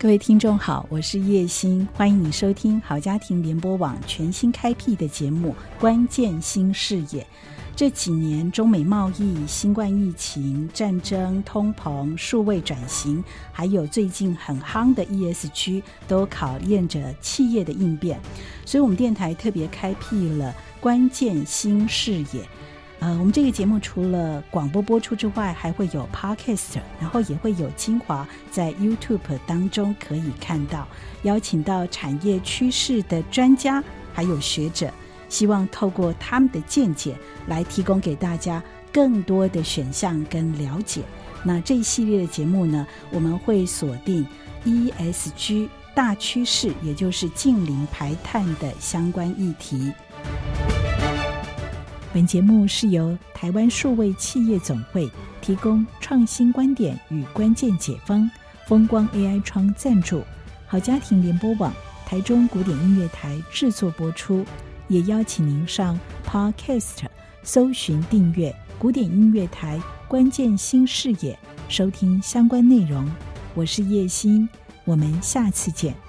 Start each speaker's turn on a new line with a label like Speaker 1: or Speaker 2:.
Speaker 1: 各位听众好，我是叶欣，欢迎你收听好家庭联播网全新开辟的节目《关键新视野》。这几年，中美贸易、新冠疫情、战争、通膨、数位转型，还有最近很夯的 ESG，都考验着企业的应变。所以，我们电台特别开辟了《关键新视野》。呃，我们这个节目除了广播播出之外，还会有 podcast，然后也会有精华在 YouTube 当中可以看到，邀请到产业趋势的专家还有学者，希望透过他们的见解来提供给大家更多的选项跟了解。那这一系列的节目呢，我们会锁定 ESG 大趋势，也就是近零排碳的相关议题。本节目是由台湾数位企业总会提供创新观点与关键解方，风光 AI 窗赞助，好家庭联播网台中古典音乐台制作播出，也邀请您上 Podcast 搜寻订阅古典音乐台关键新视野，收听相关内容。我是叶欣，我们下次见。